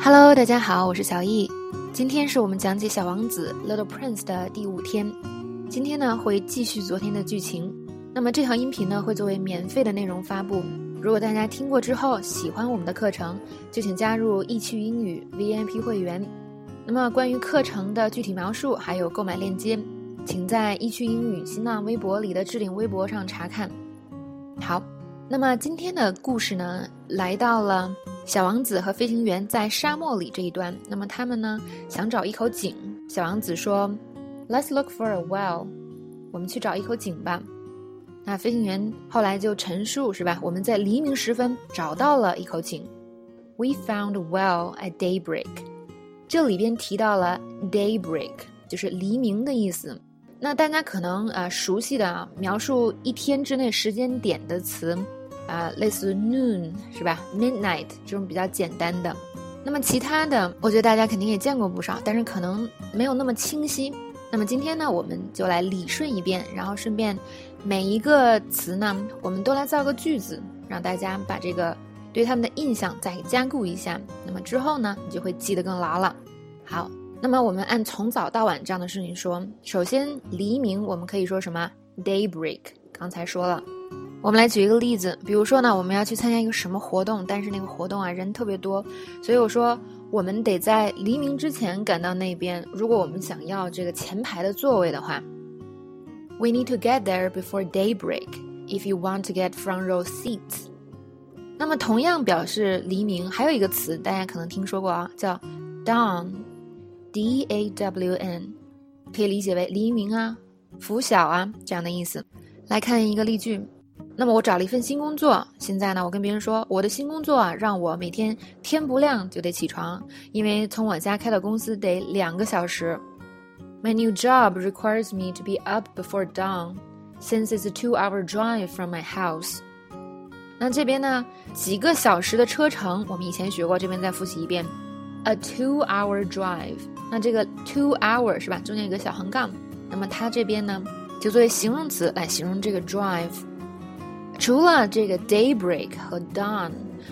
Hello，大家好，我是小易。今天是我们讲解《小王子》（Little Prince） 的第五天。今天呢，会继续昨天的剧情。那么这条音频呢，会作为免费的内容发布。如果大家听过之后喜欢我们的课程，就请加入易趣英语 VIP 会员。那么关于课程的具体描述还有购买链接，请在易趣英语新浪微博里的置顶微博上查看。好，那么今天的故事呢，来到了小王子和飞行员在沙漠里这一段。那么他们呢，想找一口井。小王子说：“Let's look for a well。”我们去找一口井吧。那飞行员后来就陈述是吧？我们在黎明时分找到了一口井。We found a well at daybreak。这里边提到了 daybreak，就是黎明的意思。那大家可能啊熟悉的啊描述一天之内时间点的词，啊类似 noon 是吧？midnight 这种比较简单的。那么其他的，我觉得大家肯定也见过不少，但是可能没有那么清晰。那么今天呢，我们就来理顺一遍，然后顺便每一个词呢，我们都来造个句子，让大家把这个对他们的印象再加固一下。那么之后呢，你就会记得更牢了。好。那么我们按从早到晚这样的顺序说。首先，黎明我们可以说什么？Daybreak。刚才说了，我们来举一个例子，比如说呢，我们要去参加一个什么活动，但是那个活动啊人特别多，所以我说我们得在黎明之前赶到那边。如果我们想要这个前排的座位的话，We need to get there before daybreak if you want to get front row seats。那么同样表示黎明，还有一个词大家可能听说过啊，叫 dawn。D A W N，可以理解为黎明啊、拂晓啊这样的意思。来看一个例句。那么我找了一份新工作，现在呢，我跟别人说我的新工作啊，让我每天天不亮就得起床，因为从我家开到公司得两个小时。My new job requires me to be up before dawn, since it's a two-hour drive from my house. 那这边呢，几个小时的车程，我们以前学过，这边再复习一遍。A two-hour drive，那这个 two hour 是吧？中间有个小横杠，那么它这边呢，就作为形容词来形容这个 drive。除了这个 daybreak 和 dawn，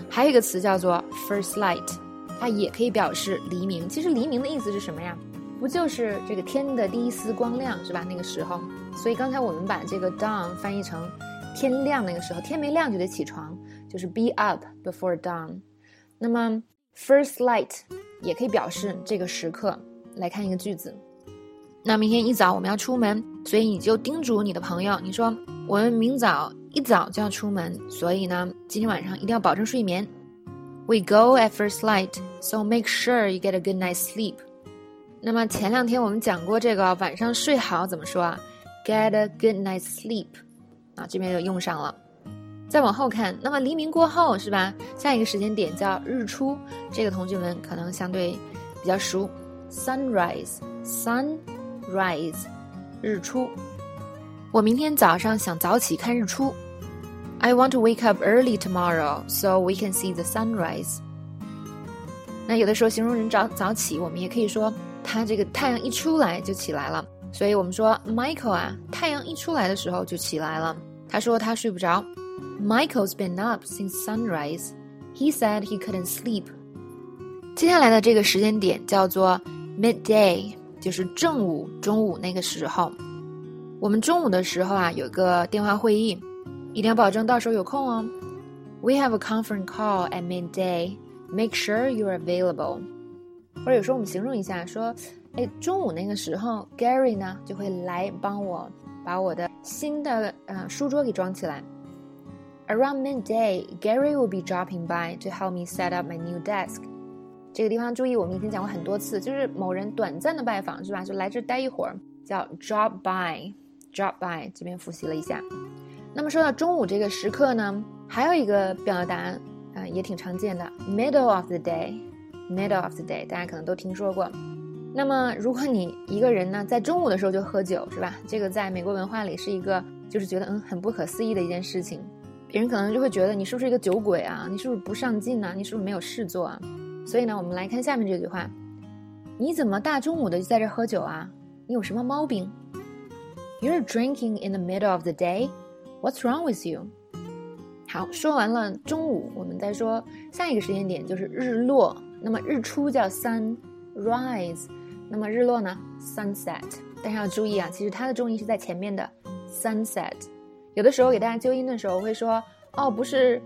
还有一个词叫做 first light，它也可以表示黎明。其实黎明的意思是什么呀？不就是这个天的第一丝光亮是吧？那个时候，所以刚才我们把这个 dawn 翻译成天亮那个时候，天没亮就得起床，就是 be up before dawn。那么 first light。也可以表示这个时刻。来看一个句子，那明天一早我们要出门，所以你就叮嘱你的朋友，你说我们明早一早就要出门，所以呢，今天晚上一定要保证睡眠。We go at first light, so make sure you get a good night's sleep。那么前两天我们讲过这个晚上睡好怎么说啊？Get a good night's sleep。啊，这边又用上了。再往后看，那么黎明过后是吧？下一个时间点叫日出，这个同学们可能相对比较熟。Sunrise，sunrise，日出。我明天早上想早起看日出。I want to wake up early tomorrow so we can see the sunrise。那有的时候形容人早早起，我们也可以说他这个太阳一出来就起来了。所以我们说 Michael 啊，太阳一出来的时候就起来了。他说他睡不着。Michael's been up since sunrise. He said he couldn't sleep. 接下来的这个时间点叫做 midday，就是正午、中午那个时候。我们中午的时候啊，有个电话会议，一定要保证到时候有空哦。We have a conference call at midday. Make sure you're available. 或者有时候我们形容一下，说，哎，中午那个时候，Gary 呢就会来帮我把我的新的呃书桌给装起来。Around midday, Gary will be dropping by to help me set up my new desk. 这个地方注意，我们以前讲过很多次，就是某人短暂的拜访，是吧？就来这待一会儿，叫 drop by。drop by 这边复习了一下。 那么说到中午这个时刻呢，还有一个表达，呃，也挺常见的，middle of the day。middle of the day，大家可能都听说过。那么如果你一个人呢，在中午的时候就喝酒，是吧？这个在美国文化里是一个，就是觉得嗯很不可思议的一件事情。别人可能就会觉得你是不是一个酒鬼啊？你是不是不上进啊？你是不是没有事做啊？所以呢，我们来看下面这句话：你怎么大中午的就在这喝酒啊？你有什么毛病？You're drinking in the middle of the day. What's wrong with you? 好，说完了中午，我们再说下一个时间点，就是日落。那么日出叫 sunrise，那么日落呢 sunset。但是要注意啊，其实它的重音是在前面的 sunset。有的时候给大家纠音的时候会说，哦，不是，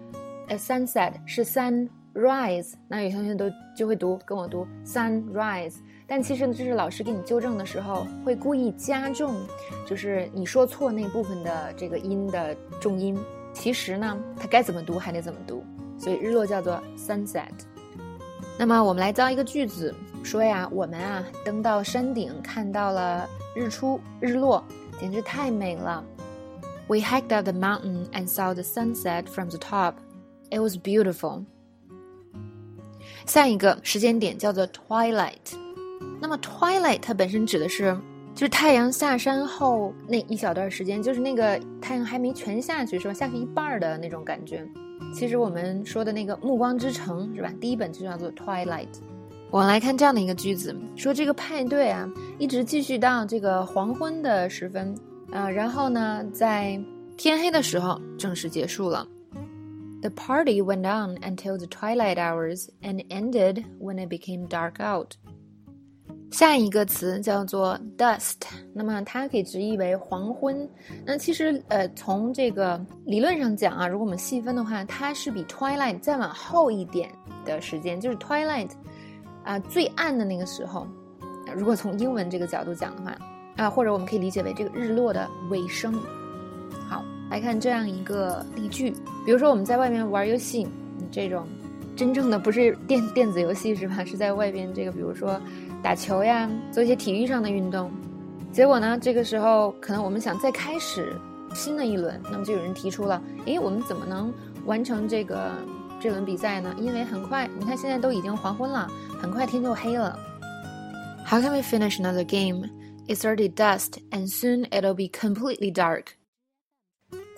呃，sunset 是 sun sunrise。那有些同学都就会读跟我读 sunrise。但其实呢，这是老师给你纠正的时候会故意加重，就是你说错那部分的这个音的重音。其实呢，它该怎么读还得怎么读。所以日落叫做 sunset。那么我们来造一个句子，说呀，我们啊登到山顶，看到了日出日落，简直太美了。We hiked up the mountain and saw the sunset from the top. It was beautiful. 下一个时间点叫做 twilight。那么 twilight 它本身指的是就是太阳下山后那一小段时间，就是那个太阳还没全下去，是吧？下去一半的那种感觉。其实我们说的那个《暮光之城》是吧？第一本就叫做《Twilight》。我们来看这样的一个句子：说这个派对啊，一直继续到这个黄昏的时分啊，然后呢，在天黑的时候正式结束了。The party went on until the twilight hours and ended when it became dark out. 下一个词叫做 dust，那么它可以直译为黄昏。那其实呃，从这个理论上讲啊，如果我们细分的话，它是比 twilight 再往后一点的时间，就是 twilight 啊最暗的那个时候。如果从英文这个角度讲的话啊，或者我们可以理解为这个日落的尾声。来看这样一个例句，比如说我们在外面玩游戏，这种真正的不是电电子游戏是吧？是在外边这个，比如说。打球呀，做一些体育上的运动，结果呢，这个时候可能我们想再开始新的一轮，那么就有人提出了，诶，我们怎么能完成这个这轮比赛呢？因为很快，你看现在都已经黄昏了，很快天就黑了。How can we finish another game? It's already dusk, and soon it'll be completely dark.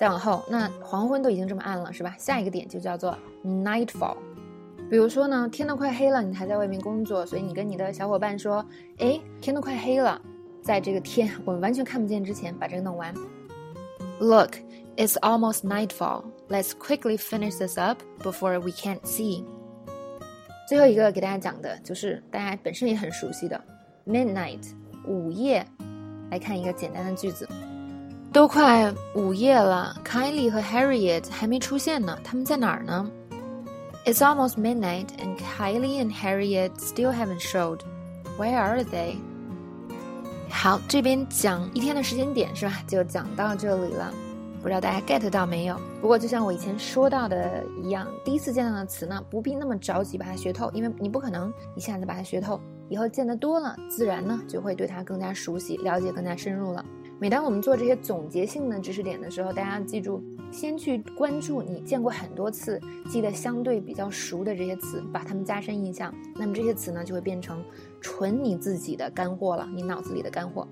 再往后，那黄昏都已经这么暗了，是吧？下一个点就叫做 nightfall。比如说呢，天都快黑了，你还在外面工作，所以你跟你的小伙伴说：“哎，天都快黑了，在这个天我们完全看不见之前，把这个弄完。” Look, it's almost nightfall. Let's quickly finish this up before we can't see. 最后一个给大家讲的就是大家本身也很熟悉的 midnight 午夜。来看一个简单的句子：都快午夜了，Kylie 和 Harriet 还没出现呢，他们在哪儿呢？It's almost midnight, and Kylie and Harriet still haven't showed. Where are they? 好，这边讲一天的时间点是吧？就讲到这里了。不知道大家 get 到没有？不过就像我以前说到的一样，第一次见到的词呢，不必那么着急把它学透，因为你不可能一下子把它学透。以后见得多了，自然呢就会对它更加熟悉，了解更加深入了。每当我们做这些总结性的知识点的时候，大家记住，先去关注你见过很多次、记得相对比较熟的这些词，把它们加深印象。那么这些词呢，就会变成纯你自己的干货了，你脑子里的干货。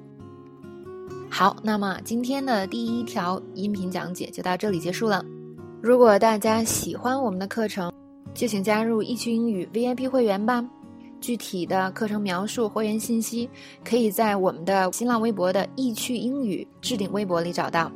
好，那么今天的第一条音频讲解就到这里结束了。如果大家喜欢我们的课程，就请加入易趣英语 VIP 会员吧。具体的课程描述、会员信息，可以在我们的新浪微博的易趣英语置顶微博里找到。